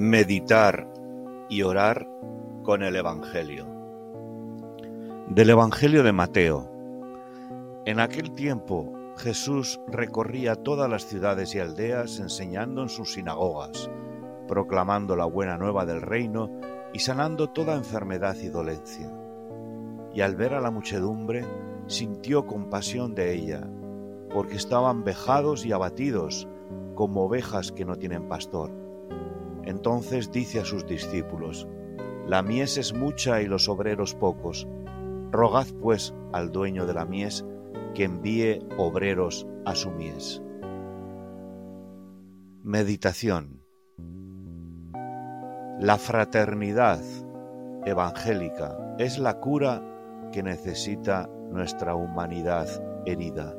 Meditar y orar con el Evangelio. Del Evangelio de Mateo. En aquel tiempo Jesús recorría todas las ciudades y aldeas enseñando en sus sinagogas, proclamando la buena nueva del reino y sanando toda enfermedad y dolencia. Y al ver a la muchedumbre, sintió compasión de ella, porque estaban vejados y abatidos como ovejas que no tienen pastor entonces dice a sus discípulos, La mies es mucha y los obreros pocos. Rogad pues al dueño de la mies que envíe obreros a su mies. Meditación La fraternidad evangélica es la cura que necesita nuestra humanidad herida.